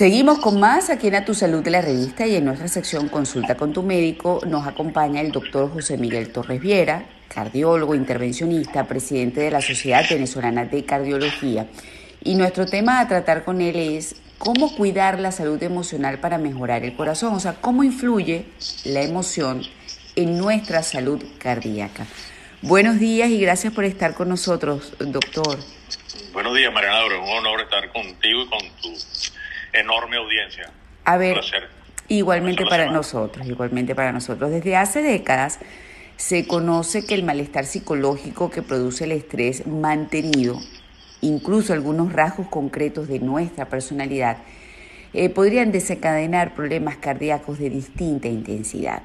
Seguimos con más aquí en A Tu Salud de la revista y en nuestra sección Consulta con tu médico nos acompaña el doctor José Miguel Torres Viera, cardiólogo, intervencionista, presidente de la Sociedad Venezolana de Cardiología. Y nuestro tema a tratar con él es cómo cuidar la salud emocional para mejorar el corazón, o sea, cómo influye la emoción en nuestra salud cardíaca. Buenos días y gracias por estar con nosotros, doctor. Buenos días, Mariana. Es un honor estar contigo y con tu enorme audiencia. A ver, igualmente para nosotros, igualmente para nosotros. Desde hace décadas se conoce que el malestar psicológico que produce el estrés mantenido, incluso algunos rasgos concretos de nuestra personalidad, eh, podrían desencadenar problemas cardíacos de distinta intensidad.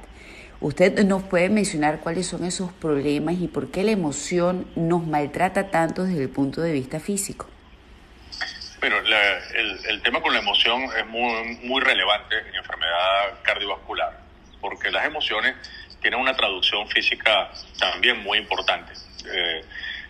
¿Usted nos puede mencionar cuáles son esos problemas y por qué la emoción nos maltrata tanto desde el punto de vista físico? Bueno, el, tema con la emoción es muy, muy relevante en enfermedad cardiovascular, porque las emociones tienen una traducción física también muy importante. Eh,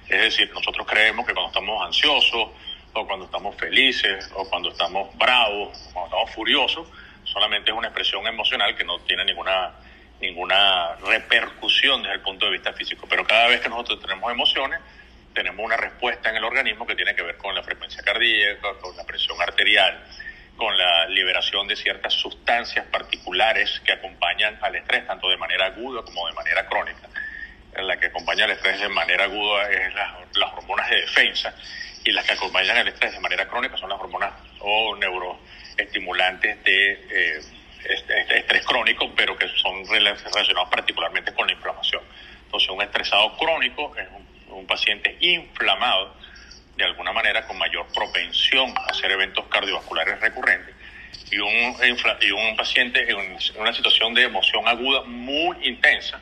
es decir, nosotros creemos que cuando estamos ansiosos, o cuando estamos felices, o cuando estamos bravos, o cuando estamos furiosos, solamente es una expresión emocional que no tiene ninguna, ninguna repercusión desde el punto de vista físico. Pero cada vez que nosotros tenemos emociones, tenemos una respuesta en el organismo que tiene que ver con la frecuencia cardíaca, con la presión arterial, con la liberación de ciertas sustancias particulares que acompañan al estrés, tanto de manera aguda como de manera crónica. La que acompaña al estrés de manera aguda es las, hormonas de defensa y las que acompañan al estrés de manera crónica son las hormonas o neuroestimulantes de eh, estrés crónico, pero que son relacionados particularmente con la inflamación. Entonces, un estresado crónico es un un paciente inflamado, de alguna manera con mayor propensión a hacer eventos cardiovasculares recurrentes, y un, y un paciente en una situación de emoción aguda muy intensa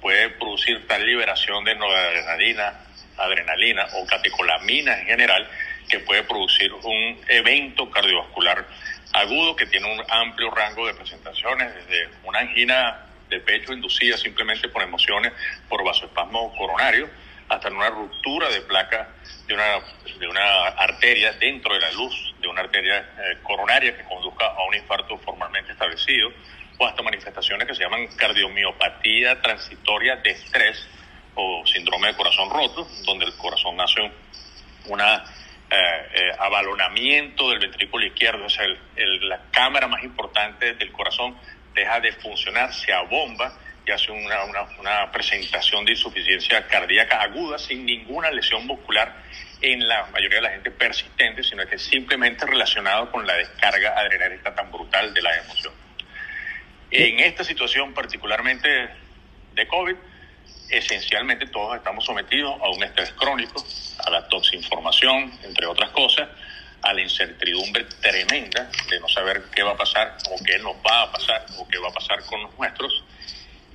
puede producir tal liberación de noradrenalina, adrenalina o catecolamina en general que puede producir un evento cardiovascular agudo que tiene un amplio rango de presentaciones, desde una angina de pecho inducida simplemente por emociones por vasoespasmo coronario, hasta una ruptura de placa de una, de una arteria dentro de la luz, de una arteria eh, coronaria que conduzca a un infarto formalmente establecido, o hasta manifestaciones que se llaman cardiomiopatía transitoria de estrés o síndrome de corazón roto, donde el corazón hace un eh, eh, abalonamiento del ventrículo izquierdo, o sea, la cámara más importante del corazón deja de funcionar, se abomba que hace una, una, una, presentación de insuficiencia cardíaca aguda sin ninguna lesión muscular en la mayoría de la gente persistente, sino que es simplemente relacionado con la descarga adrenalina tan brutal de la emoción. En esta situación particularmente de COVID, esencialmente todos estamos sometidos a un estrés crónico, a la toxinformación, entre otras cosas, a la incertidumbre tremenda de no saber qué va a pasar o qué nos va a pasar o qué va a pasar con los nuestros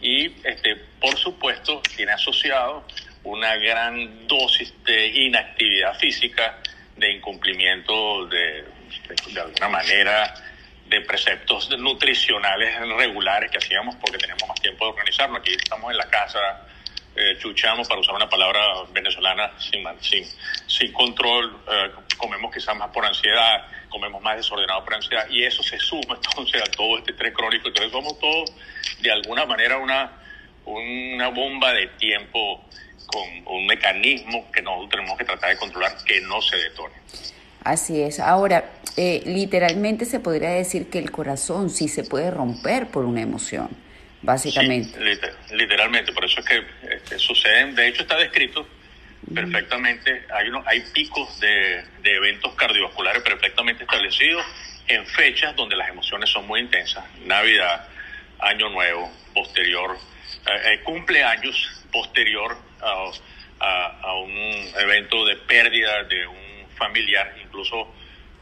y este, por supuesto tiene asociado una gran dosis de inactividad física, de incumplimiento de, de, alguna manera de preceptos nutricionales regulares que hacíamos porque tenemos más tiempo de organizarnos. Aquí estamos en la casa, eh, chuchamos, para usar una palabra venezolana, sin, sin, sin control, eh, comemos quizás más por ansiedad, comemos más desordenado por ansiedad, y eso se suma entonces a todo este estrés crónico. Entonces somos todos, de alguna manera, una, una bomba de tiempo con un mecanismo que nosotros tenemos que tratar de controlar que no se detone. Así es. Ahora, eh, literalmente se podría decir que el corazón sí se puede romper por una emoción, básicamente. literalmente, por eso es que este, suceden, de hecho está descrito perfectamente, hay, uno, hay picos de, de eventos cardiovasculares perfectamente establecidos en fechas donde las emociones son muy intensas, Navidad, Año Nuevo, posterior, eh, eh cumpleaños, posterior a, a, un evento de pérdida de un familiar, incluso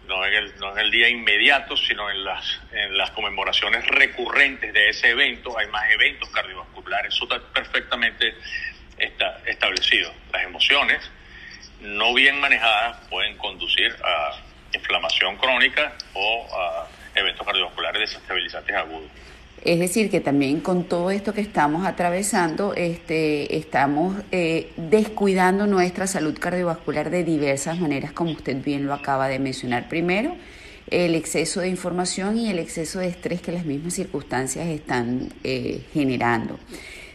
no en, el, no en el día inmediato, sino en las, en las conmemoraciones recurrentes de ese evento, hay más eventos cardiovasculares, eso está perfectamente está establecido. Las emociones no bien manejadas pueden conducir a inflamación crónica o a eventos cardiovasculares desestabilizantes agudos. Es decir, que también con todo esto que estamos atravesando, este, estamos eh, descuidando nuestra salud cardiovascular de diversas maneras, como usted bien lo acaba de mencionar. Primero, el exceso de información y el exceso de estrés que las mismas circunstancias están eh, generando.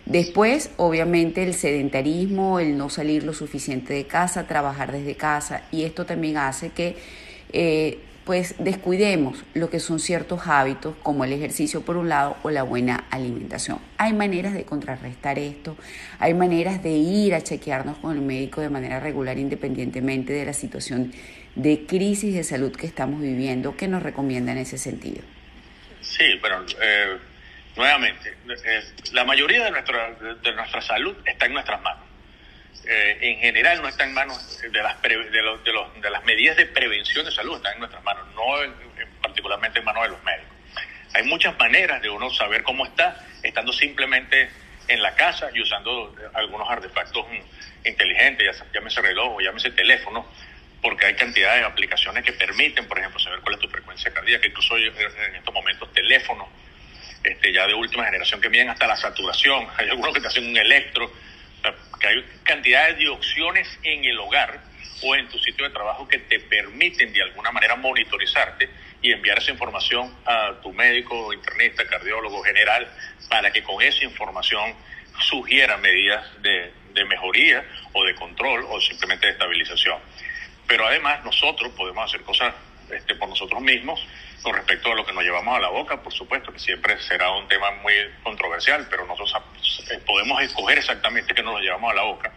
Después, obviamente, el sedentarismo, el no salir lo suficiente de casa, trabajar desde casa, y esto también hace que eh, pues descuidemos lo que son ciertos hábitos como el ejercicio por un lado o la buena alimentación. Hay maneras de contrarrestar esto, hay maneras de ir a chequearnos con el médico de manera regular independientemente de la situación de crisis de salud que estamos viviendo. ¿Qué nos recomienda en ese sentido? Sí, bueno, eh, nuevamente, la mayoría de de nuestra salud está en nuestras manos. Eh, en general no está en manos de las, de, los, de, los, de, las medidas de prevención de salud, está en nuestras manos, no en, particularmente en manos de los médicos. Hay muchas maneras de uno saber cómo está, estando simplemente en la casa y usando algunos artefactos inteligentes, llámese reloj o llámese teléfono, porque hay cantidad de aplicaciones que permiten, por ejemplo, saber cuál es tu frecuencia cardíaca, incluso en estos momentos teléfonos este, ya de última generación que miden hasta la saturación, hay algunos que te hacen un electro, que hay cantidades de opciones en el hogar o en tu sitio de trabajo que te permiten de alguna manera monitorizarte y enviar esa información a tu médico, internista, cardiólogo general, para que con esa información sugiera medidas de, de mejoría o de control o simplemente de estabilización. Pero además nosotros podemos hacer cosas este, por nosotros mismos con respecto a lo que nos llevamos a la boca, por supuesto que siempre será un tema muy controversial, pero nosotros eh, podemos escoger exactamente qué nos llevamos a la boca.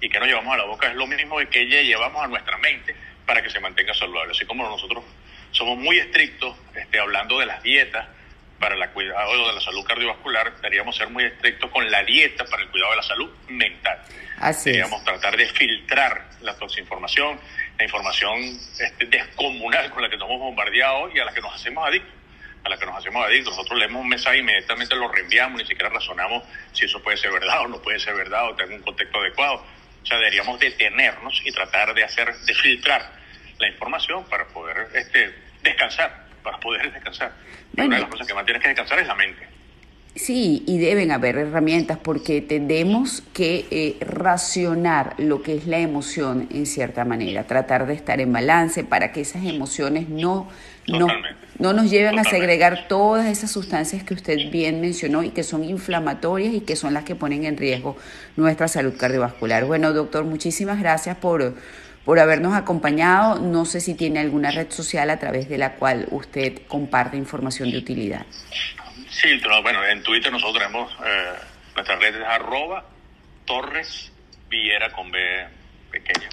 Y qué nos llevamos a la boca es lo mismo que llevamos a nuestra mente para que se mantenga saludable. Así como nosotros somos muy estrictos este, hablando de las dietas para el cuidado de la salud cardiovascular, deberíamos ser muy estrictos con la dieta para el cuidado de la salud mental. Así deberíamos tratar de filtrar la toxinformación, la información este, descomunal con la que nos hemos bombardeado y a la que nos hacemos adictos. A la que nos hacemos adictos. Nosotros leemos un mensaje e inmediatamente lo reenviamos, ni siquiera razonamos si eso puede ser verdad o no puede ser verdad o tener un contexto adecuado. O sea, deberíamos detenernos y tratar de hacer, de filtrar la información para poder este, descansar, para poder descansar. una de las cosas que más tienes que descansar es la mente. Sí, y deben haber herramientas porque tenemos que eh, racionar lo que es la emoción en cierta manera, tratar de estar en balance para que esas emociones no, no, no nos lleven a segregar todas esas sustancias que usted bien mencionó y que son inflamatorias y que son las que ponen en riesgo nuestra salud cardiovascular. Bueno, doctor, muchísimas gracias por, por habernos acompañado. No sé si tiene alguna red social a través de la cual usted comparte información de utilidad. Sí, bueno, en Twitter nosotros tenemos eh, nuestras redes arroba Torres Viera con B pequeña.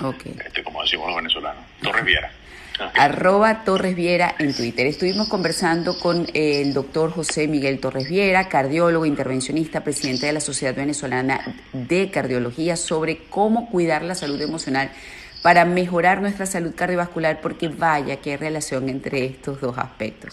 Ok. Este, como decimos los venezolanos. Torres Viera. Arroba Torres Viera en Twitter. Estuvimos conversando con el doctor José Miguel Torres Viera, cardiólogo, intervencionista, presidente de la Sociedad Venezolana de Cardiología, sobre cómo cuidar la salud emocional para mejorar nuestra salud cardiovascular, porque vaya que hay relación entre estos dos aspectos.